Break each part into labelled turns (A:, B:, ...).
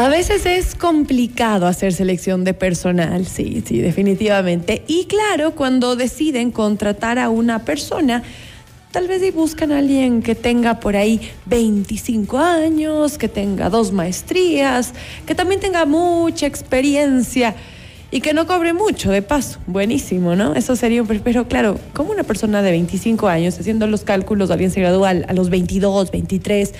A: A veces es complicado hacer selección de personal, sí, sí, definitivamente. Y claro, cuando deciden contratar a una persona, tal vez y buscan a alguien que tenga por ahí 25 años, que tenga dos maestrías, que también tenga mucha experiencia y que no cobre mucho de paso. Buenísimo, ¿no? Eso sería. Pero claro, como una persona de 25 años, haciendo los cálculos, alguien se gradúa a los 22, 23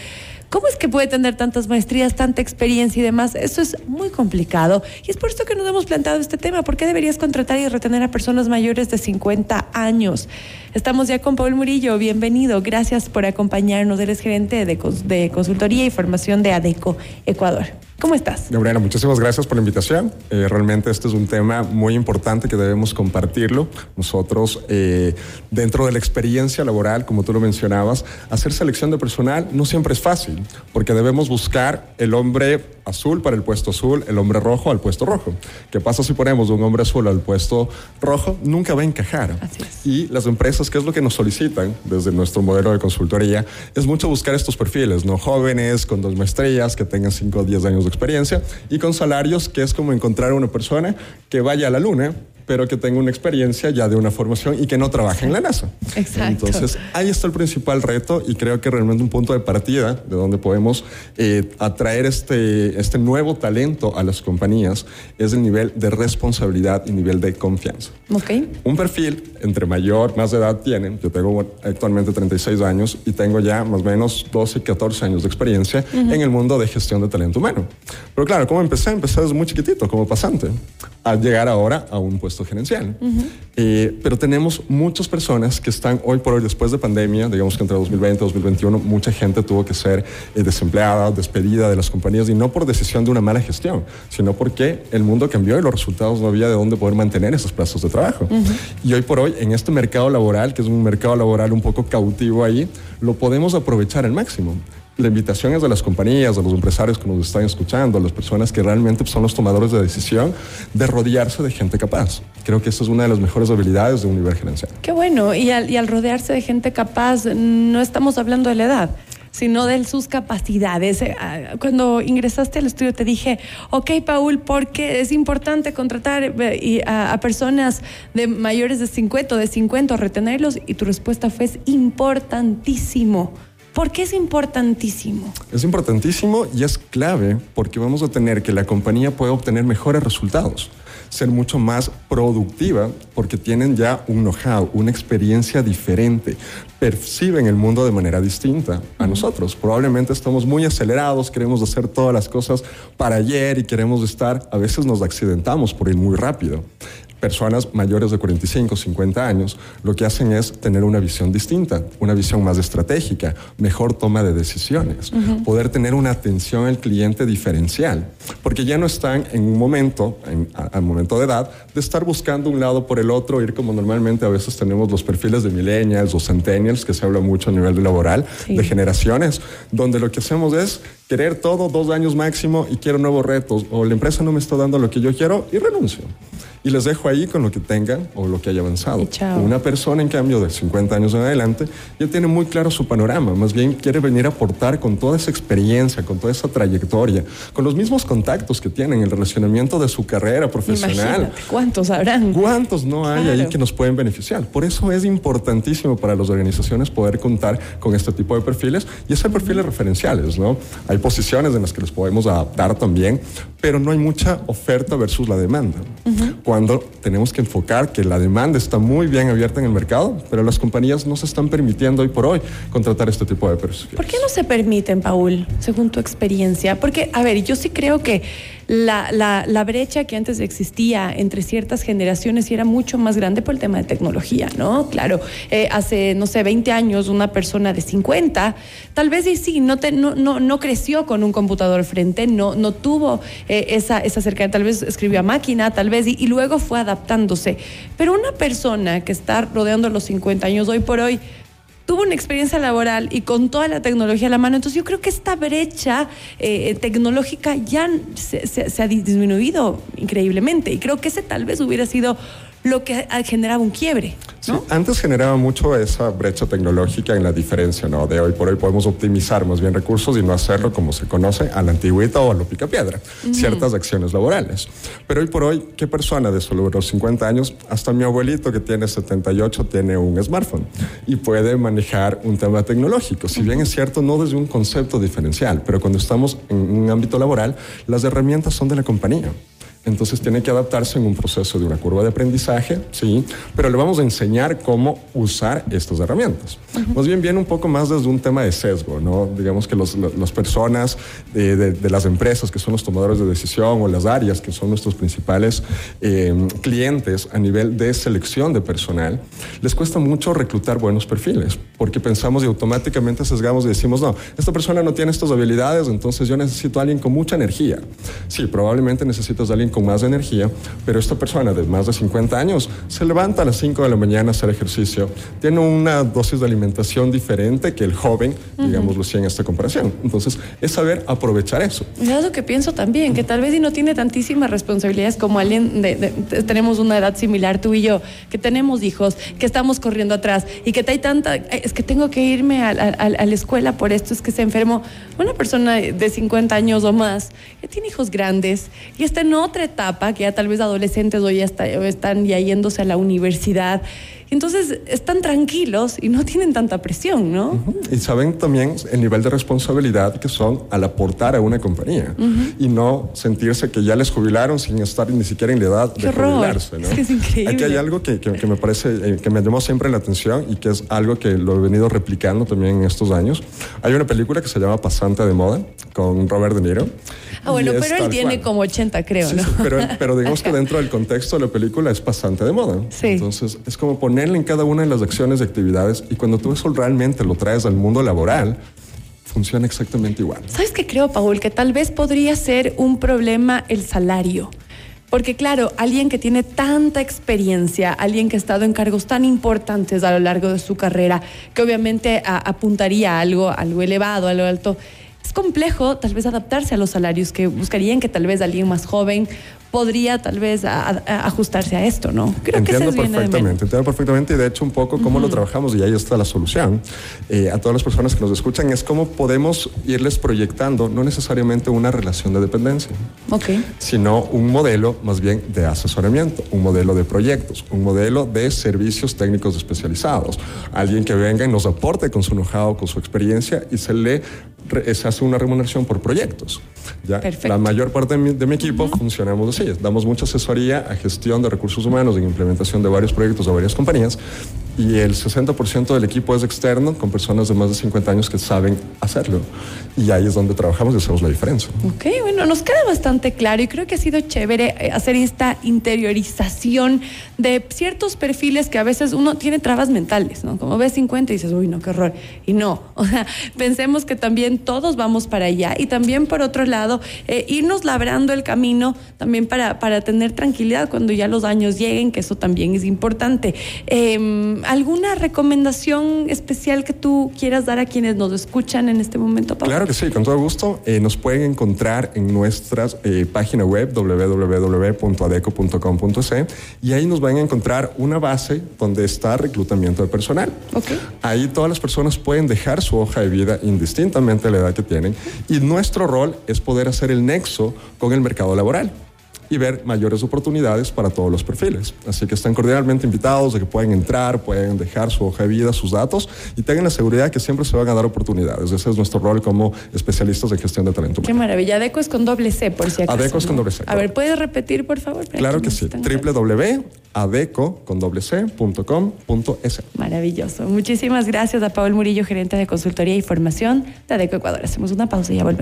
A: ¿Cómo es que puede tener tantas maestrías, tanta experiencia y demás? Eso es muy complicado. Y es por esto que nos hemos planteado este tema. ¿Por qué deberías contratar y retener a personas mayores de 50 años? Estamos ya con Paul Murillo. Bienvenido. Gracias por acompañarnos. Él es gerente de, de consultoría y formación de ADECO Ecuador. ¿Cómo estás?
B: Gabriela, muchísimas gracias por la invitación. Eh, realmente este es un tema muy importante que debemos compartirlo. Nosotros, eh, dentro de la experiencia laboral, como tú lo mencionabas, hacer selección de personal no siempre es fácil, porque debemos buscar el hombre azul para el puesto azul, el hombre rojo al puesto rojo. ¿Qué pasa si ponemos un hombre azul al puesto rojo? Nunca va a encajar. Y las empresas, ¿qué es lo que nos solicitan desde nuestro modelo de consultoría? Es mucho buscar estos perfiles, ¿no? Jóvenes, con dos maestrías, que tengan 5 o 10 años de experiencia y con salarios que es como encontrar una persona que vaya a la luna pero que tenga una experiencia ya de una formación y que no trabaje en la NASA.
A: Exacto.
B: Entonces, ahí está el principal reto y creo que realmente un punto de partida de donde podemos eh, atraer este, este nuevo talento a las compañías es el nivel de responsabilidad y nivel de confianza.
A: Ok.
B: Un perfil, entre mayor, más de edad tienen, yo tengo actualmente 36 años y tengo ya más o menos 12, 14 años de experiencia en el mundo de gestión de talento humano. Pero claro, ¿cómo empecé? Empecé desde muy chiquitito, como pasante, a llegar ahora a un puesto gerencial. Eh, pero tenemos muchas personas que están hoy por hoy, después de pandemia, digamos que entre 2020 y 2021, mucha gente tuvo que ser eh, desempleada, despedida de las compañías y no por decisión de una mala gestión, sino porque el mundo cambió y los resultados no había de dónde poder mantener esos plazos de trabajo. Y hoy por hoy, en este mercado laboral, que es un mercado laboral un poco cautivo ahí, lo podemos aprovechar al máximo la invitación es de las compañías, de los empresarios que nos están escuchando, a las personas que realmente son los tomadores de decisión, de rodearse de gente capaz. Creo que esa es una de las mejores habilidades de un nivel gerencial.
A: Qué bueno, y al, y al rodearse de gente capaz, no estamos hablando de la edad sino de sus capacidades. Eh, ah, cuando ingresaste al estudio te dije, ok, Paul, porque es importante contratar eh, a, personas de mayores de 50 o de 50, retenerlos, y tu respuesta fue, es importantísimo. ¿Por qué es importantísimo?
B: Es importantísimo y es clave porque vamos a tener que la compañía pueda obtener mejores resultados, ser mucho más productiva porque tienen ya un know-how, una experiencia diferente, perciben el mundo de manera distinta a nosotros. Probablemente estamos muy acelerados, queremos hacer todas las cosas para ayer y queremos estar, a veces nos accidentamos por ir muy rápido personas mayores de 45, 50 años, lo que hacen es tener una visión distinta, una visión más estratégica, mejor toma de decisiones, poder tener una atención al cliente diferencial, porque ya no están en un momento, al momento de edad, de estar buscando un lado por el otro, ir como normalmente a veces tenemos los perfiles de millennials o centennials, que se habla mucho a nivel laboral, de generaciones, donde lo que hacemos es querer todo dos años máximo y quiero nuevos retos, o la empresa no me está dando lo que yo quiero y renuncio y les dejo ahí con lo que tengan o lo que haya avanzado. Una persona, en cambio, de 50 años en adelante, ya tiene muy claro su panorama, más bien quiere venir a aportar con toda esa experiencia, con toda esa trayectoria, con los mismos contactos que tienen, el relacionamiento de su carrera profesional.
A: Imagínate, ¿Cuántos habrán?
B: ¿Cuántos no hay ahí que nos pueden beneficiar? Por eso es importantísimo para las organizaciones poder contar con este tipo de perfiles y hacer perfiles referenciales, ¿no? Hay posiciones en las que les podemos adaptar también, pero no hay mucha oferta versus la demanda cuando tenemos que enfocar que la demanda está muy bien abierta en el mercado, pero las compañías no se están permitiendo hoy por hoy contratar este tipo de perfiles.
A: ¿Por qué no se permiten, Paul, según tu experiencia? Porque, a ver, yo sí creo que la, la, brecha que antes existía entre ciertas generaciones era mucho más grande por el tema de tecnología, ¿no? Claro, eh, hace, no sé, 20 años una persona de 50, tal vez y sí, no, no, no, creció con un computador frente, no, no tuvo eh, esa, esa cercanía, tal vez escribió a máquina, tal vez, y, luego fue adaptándose. Pero una persona que está rodeando los 50 años hoy por hoy, tuvo una experiencia laboral y con toda la tecnología a la mano. Entonces yo creo que esta brecha eh, tecnológica ya se, ha disminuido increíblemente y creo que ese tal vez hubiera sido lo que generaba un quiebre.
B: Sí, antes generaba mucho esa brecha tecnológica en la diferencia, ¿no? De hoy por hoy podemos optimizar más bien recursos y no hacerlo como se conoce a la antigüita o a lo picapiedra, ciertas acciones laborales. Pero hoy por hoy, ¿qué persona de solo los 50 años, hasta mi abuelito que tiene 78 tiene un smartphone y puede manejar un tema tecnológico? Si bien es cierto, no desde un concepto diferencial, pero cuando estamos en un ámbito laboral, las herramientas son de la compañía. Entonces tiene que adaptarse en un proceso de una curva de aprendizaje, sí, pero le vamos a enseñar cómo usar estas herramientas. Más bien viene un poco más desde un tema de sesgo, ¿no? Digamos que las personas de, las empresas que son los tomadores de decisión o las áreas que son nuestros principales eh, clientes a nivel de selección de personal, les cuesta mucho reclutar buenos perfiles, porque pensamos y automáticamente sesgamos y decimos, no, esta persona no tiene estas habilidades, entonces yo necesito a alguien con mucha energía. Sí, probablemente necesitas a alguien con más energía, pero esta persona de más de 50 años se levanta a las 5 de la mañana a hacer ejercicio, tiene una dosis de alimentación diferente que el joven, digámoslo así en esta comparación. Entonces, es saber aprovechar eso.
A: Es lo que pienso también, que tal vez si no tiene tantísimas responsabilidades como alguien, de, tenemos una edad similar, tú y yo, que tenemos hijos, que estamos corriendo atrás y que hay tanta, es que tengo que irme a, a la escuela por esto, es que se enfermó. Una persona de 50 años o más, que tiene hijos grandes y está en otra etapa, que ya tal vez adolescentes hoy ya están ya yéndose a la universidad. Entonces están tranquilos y no tienen tanta presión, ¿no?
B: Y saben también el nivel de responsabilidad que son al aportar a una compañía y no sentirse que ya les jubilaron sin estar ni siquiera en la edad de jubilarse, ¿no?
A: Es, increíble.
B: Aquí hay algo que, que, me parece, eh, que me llamó siempre la atención y que es algo que lo he venido replicando también en estos años. Hay una película que se llama Pasante de Moda con Robert De Niro.
A: Ah, bueno, pero él tiene como 80, creo, ¿no?
B: pero, pero digamos que dentro del contexto de la película es pasante de moda.
A: Sí.
B: Entonces, es como en cada una de las acciones y actividades y cuando tú eso realmente lo traes al mundo laboral, funciona exactamente igual.
A: ¿Sabes qué creo, Paul? Que tal vez podría ser un problema el salario. Porque claro, alguien que tiene tanta experiencia, alguien que ha estado en cargos tan importantes a lo largo de su carrera, que obviamente apuntaría a algo, algo elevado, a lo alto, es complejo tal vez adaptarse a los salarios que buscarían que tal vez alguien más joven podría tal vez ajustarse a esto, ¿no?
B: Creo entiendo que perfectamente, entiendo perfectamente y de hecho un poco cómo lo trabajamos y ahí está la solución. Eh, a todas las personas que nos escuchan es cómo podemos irles proyectando no necesariamente una relación de dependencia,
A: okay.
B: sino un modelo más bien de asesoramiento, un modelo de proyectos, un modelo de servicios técnicos especializados, alguien que venga y nos aporte con su know-how, con su experiencia y se le se hace una remuneración por proyectos. ¿ya? La mayor parte de mi, equipo funcionamos así. Damos mucha asesoría a gestión de recursos humanos, en implementación de varios proyectos de varias compañías y el 60% del equipo es externo con personas de más de 50 años que saben hacerlo. Y ahí es donde trabajamos y hacemos la diferencia.
A: Ok, bueno, nos queda bastante claro y creo que ha sido chévere eh, hacer esta interiorización de ciertos perfiles que a veces uno tiene trabas mentales, ¿no? Como ves 50 y dices, uy, no, qué horror. Y no, o sea, pensemos que también todos vamos para allá y también por otro lado, eh, irnos labrando el camino también para, para tener tranquilidad cuando ya los años lleguen, que eso también es importante. Eh, ¿Alguna recomendación especial que tú quieras dar a quienes nos escuchan en este momento,
B: Pablo? Claro que sí, con todo gusto. Eh, nos pueden encontrar en nuestra eh, página web www.adeco.com.c y ahí nos van a encontrar una base donde está reclutamiento de personal.
A: Okay.
B: Ahí todas las personas pueden dejar su hoja de vida indistintamente de la edad que tienen y nuestro rol es poder hacer el nexo con el mercado laboral y ver mayores oportunidades para todos los perfiles. Así que están cordialmente invitados de que pueden entrar, pueden dejar su hoja de vida, sus datos y tengan la seguridad que siempre se van a dar oportunidades. Ese es nuestro rol como especialistas de gestión de talento.
A: Qué maravilla. Adeco es con doble C, por si acaso.
B: Adeco es con doble C.
A: A ver, ¿puedes repetir, por favor?
B: Claro que sí. www.adeco con doble.
A: Maravilloso. Muchísimas gracias a Paul Murillo, gerente de consultoría y formación de Adeco Ecuador. Hacemos una pausa y ya volvemos.